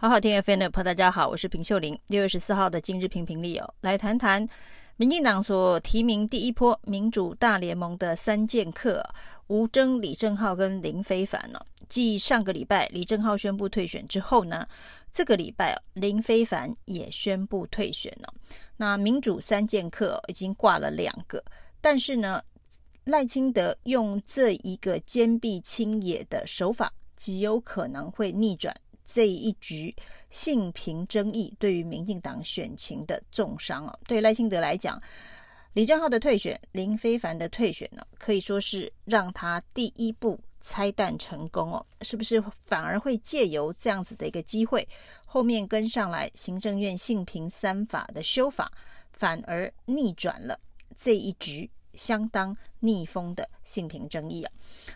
好好听 FM 的朋友，大家好，我是平秀玲。六月十四号的今日评评理哦，来谈谈民进党所提名第一波民主大联盟的三剑客吴峥、李正浩跟林非凡呢。继上个礼拜李正浩宣布退选之后呢，这个礼拜林非凡也宣布退选了。那民主三剑客已经挂了两个，但是呢，赖清德用这一个坚壁清野的手法，极有可能会逆转。这一局性平争议对于民进党选情的重伤啊，对赖清德来讲，李正浩的退选、林非凡的退选呢，可以说是让他第一步拆弹成功哦。是不是反而会借由这样子的一个机会，后面跟上来行政院性平三法的修法，反而逆转了这一局？相当逆风的性平争议啊，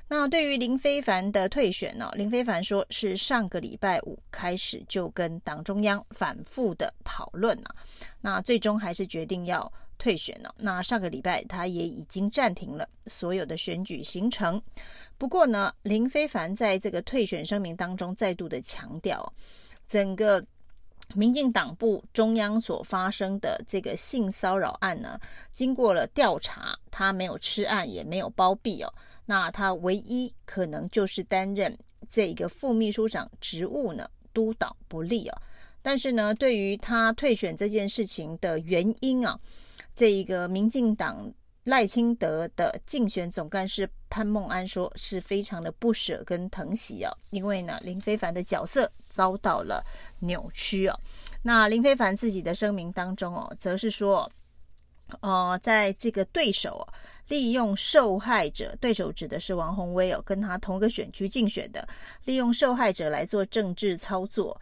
那对于林非凡的退选呢？林非凡说是上个礼拜五开始就跟党中央反复的讨论啊，那最终还是决定要退选了。那上个礼拜他也已经暂停了所有的选举行程。不过呢，林非凡在这个退选声明当中再度的强调，整个。民进党部中央所发生的这个性骚扰案呢，经过了调查，他没有吃案，也没有包庇哦。那他唯一可能就是担任这个副秘书长职务呢，督导不力哦。但是呢，对于他退选这件事情的原因啊，这一个民进党。赖清德的竞选总干事潘孟安说：“是非常的不舍跟疼惜哦，因为呢，林非凡的角色遭到了扭曲哦。那林非凡自己的声明当中哦，则是说，呃，在这个对手利用受害者，对手指的是王鸿薇哦，跟他同个选区竞选的，利用受害者来做政治操作。”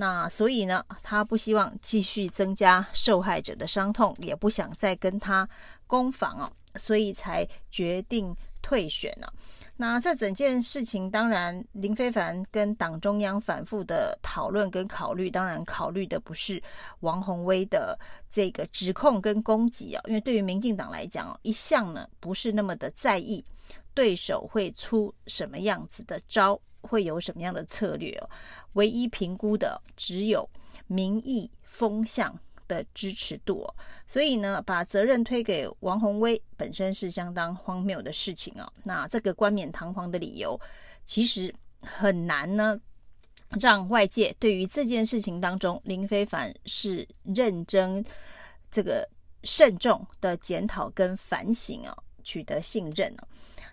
那所以呢，他不希望继续增加受害者的伤痛，也不想再跟他攻防哦，所以才决定退选了。那这整件事情，当然林非凡跟党中央反复的讨论跟考虑，当然考虑的不是王宏威的这个指控跟攻击啊，因为对于民进党来讲，一向呢不是那么的在意对手会出什么样子的招。会有什么样的策略哦？唯一评估的只有民意风向的支持度，所以呢，把责任推给王宏威本身是相当荒谬的事情哦。那这个冠冕堂皇的理由，其实很难呢，让外界对于这件事情当中林非凡是认真、这个慎重的检讨跟反省哦，取得信任哦。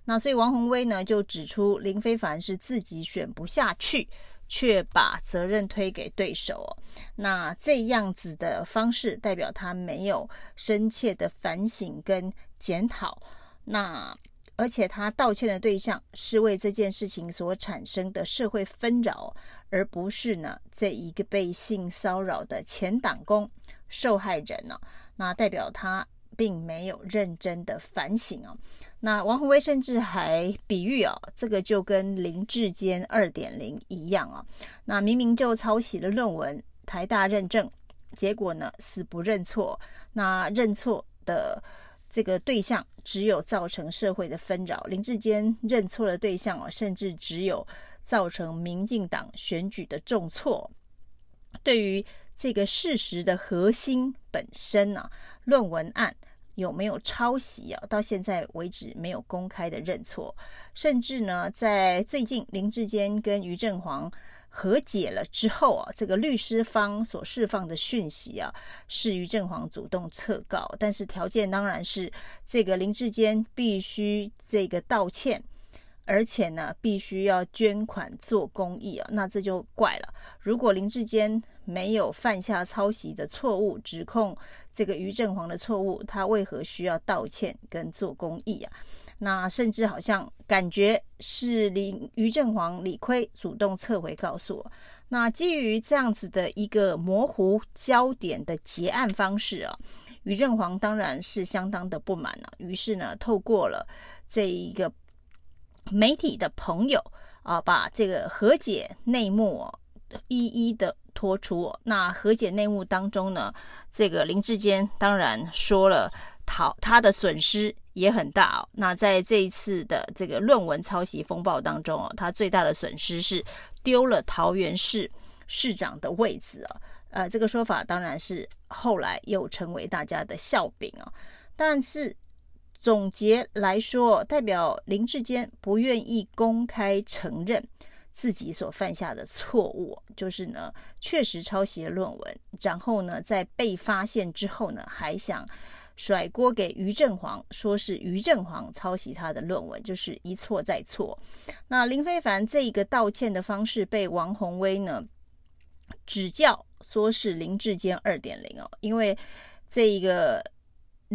那所以王宏威呢就指出林非凡是自己选不下去，却把责任推给对手哦。那这样子的方式代表他没有深切的反省跟检讨。那而且他道歉的对象是为这件事情所产生的社会纷扰，而不是呢这一个被性骚扰的前党工受害人呢。那代表他。并没有认真的反省哦。那王宏威甚至还比喻哦，这个就跟林志坚二点零一样啊。那明明就抄袭了论文，台大认证，结果呢死不认错。那认错的这个对象只有造成社会的纷扰，林志坚认错的对象哦，甚至只有造成民进党选举的重挫。对于这个事实的核心本身呢、论文案有没有抄袭啊？到现在为止没有公开的认错，甚至呢，在最近林志坚跟于正煌和解了之后啊，这个律师方所释放的讯息啊，是于正煌主动撤告，但是条件当然是这个林志坚必须这个道歉。而且呢，必须要捐款做公益啊，那这就怪了。如果林志坚没有犯下抄袭的错误，指控这个于正煌的错误，他为何需要道歉跟做公益啊？那甚至好像感觉是林于正煌理亏，主动撤回告诉我。那基于这样子的一个模糊焦点的结案方式啊，于正煌当然是相当的不满了啊。于是呢，透过了这一个。媒体的朋友啊，把这个和解内幕，一一的拖出。那和解内幕当中呢，这个林志坚当然说了，他他的损失也很大哦。那在这一次的这个论文抄袭风暴当中哦，他最大的损失是丢了桃园市市长的位子啊。呃，这个说法当然是后来又成为大家的笑柄啊。但是总结来说，代表林志坚不愿意公开承认自己所犯下的错误，就是呢确实抄袭了论文，然后呢在被发现之后呢还想甩锅给于正煌，说是于正煌抄袭他的论文，就是一错再错。那林非凡这一个道歉的方式被王宏威呢指教，说是林志坚二点零哦，因为这一个。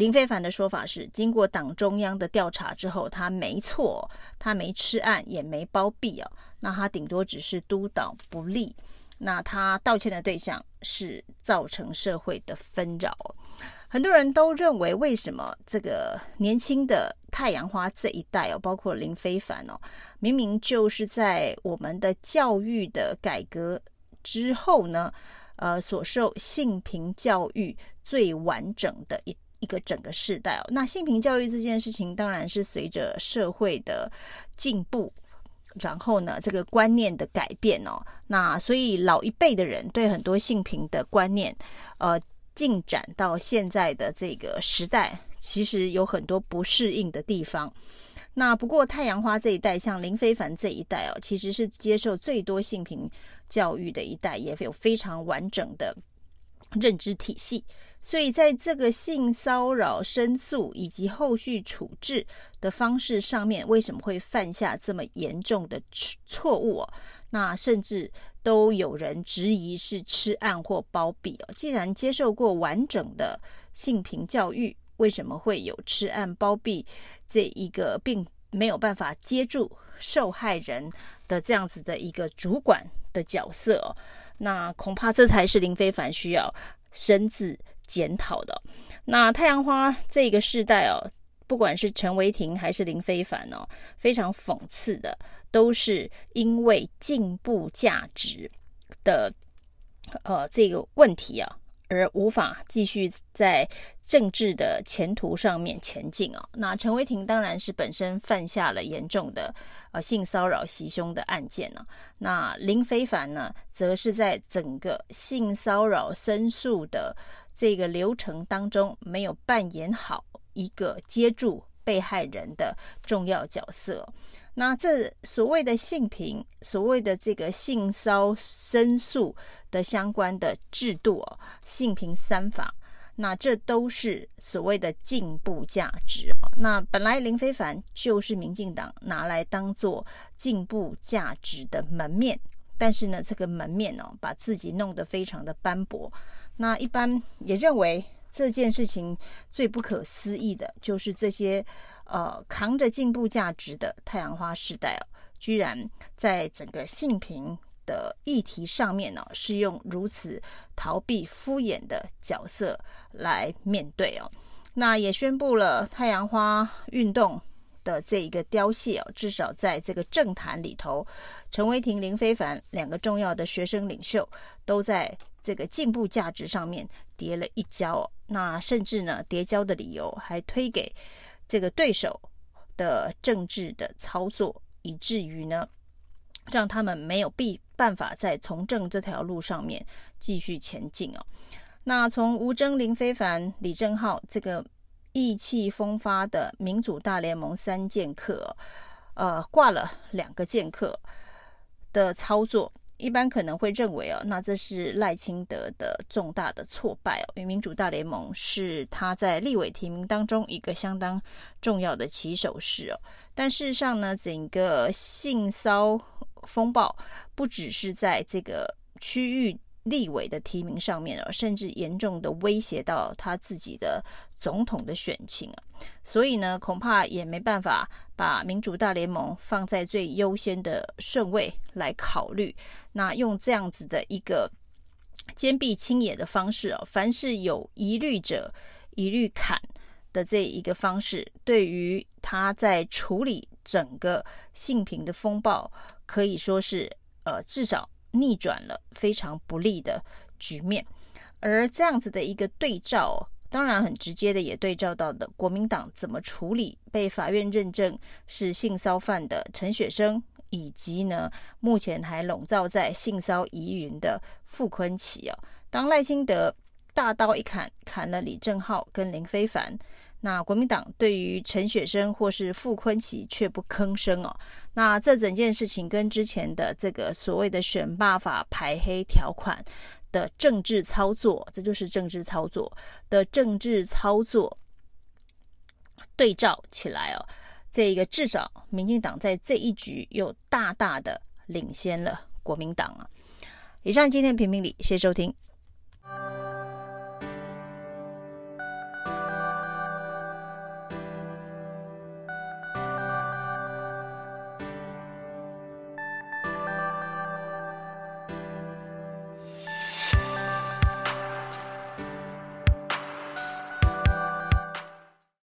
林非凡的说法是，经过党中央的调查之后，他没错，他没吃案，也没包庇啊。那他顶多只是督导不力。那他道歉的对象是造成社会的纷扰。很多人都认为，为什么这个年轻的太阳花这一代哦，包括林非凡哦，明明就是在我们的教育的改革之后呢，呃，所受性平教育最完整的一。一个整个世代哦，那性平教育这件事情，当然是随着社会的进步，然后呢，这个观念的改变哦，那所以老一辈的人对很多性平的观念，呃，进展到现在的这个时代，其实有很多不适应的地方。那不过太阳花这一代，像林非凡这一代哦，其实是接受最多性平教育的一代，也有非常完整的认知体系。所以，在这个性骚扰申诉以及后续处置的方式上面，为什么会犯下这么严重的错误哦？那甚至都有人质疑是吃案或包庇哦。既然接受过完整的性平教育，为什么会有吃案包庇这一个并没有办法接住受害人的这样子的一个主管的角色？那恐怕这才是林非凡需要深自检讨的。那太阳花这个世代哦，不管是陈维霆还是林非凡哦，非常讽刺的，都是因为进步价值的呃这个问题啊。而无法继续在政治的前途上面前进哦。那陈伟霆当然是本身犯下了严重的呃性骚扰袭胸的案件呢。那林非凡呢，则是在整个性骚扰申诉的这个流程当中，没有扮演好一个接住被害人的重要角色。那这所谓的性平，所谓的这个性骚申诉的相关的制度哦，性平三法，那这都是所谓的进步价值。那本来林非凡就是民进党拿来当做进步价值的门面，但是呢，这个门面哦，把自己弄得非常的斑驳。那一般也认为这件事情最不可思议的就是这些。呃，扛着进步价值的太阳花世代哦，居然在整个性平的议题上面呢，是用如此逃避敷衍的角色来面对哦。那也宣布了太阳花运动的这一个凋谢哦，至少在这个政坛里头，陈为廷、林非凡两个重要的学生领袖都在这个进步价值上面跌了一跤哦。那甚至呢，跌跤的理由还推给。这个对手的政治的操作，以至于呢，让他们没有必办法在从政这条路上面继续前进哦。那从吴峥、林非凡、李正浩这个意气风发的民主大联盟三剑客，呃，挂了两个剑客的操作。一般可能会认为哦，那这是赖清德的重大的挫败哦，因为民主大联盟是他在立委提名当中一个相当重要的起手式哦。但事实上呢，整个性骚风暴不只是在这个区域。立委的提名上面哦，甚至严重的威胁到他自己的总统的选情啊，所以呢，恐怕也没办法把民主大联盟放在最优先的顺位来考虑。那用这样子的一个坚壁清野的方式哦，凡是有疑虑者一律砍的这一个方式，对于他在处理整个性平的风暴，可以说是呃，至少。逆转了非常不利的局面，而这样子的一个对照，当然很直接的也对照到的国民党怎么处理被法院认证是性骚犯的陈雪生以及呢，目前还笼罩在性骚疑云的傅昆奇哦。当赖清德大刀一砍，砍了李正浩跟林非凡，那国民党对于陈雪生或是傅昆萁却不吭声哦。那这整件事情跟之前的这个所谓的选罢法排黑条款的政治操作，这就是政治操作的政治操作对照起来哦。这个至少，民进党在这一局又大大的领先了国民党啊！以上今天评评理，谢谢收听。